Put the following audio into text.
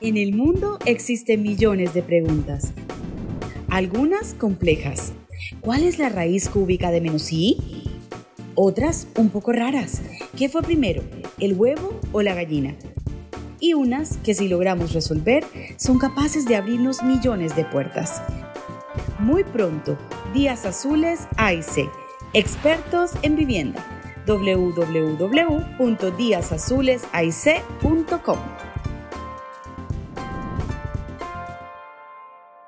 En el mundo existen millones de preguntas, algunas complejas. ¿Cuál es la raíz cúbica de menos i? Otras un poco raras. ¿Qué fue primero, el huevo o la gallina? Y unas que si logramos resolver son capaces de abrirnos millones de puertas. Muy pronto, Días Azules AIC, expertos en vivienda www.diasazulesaic.com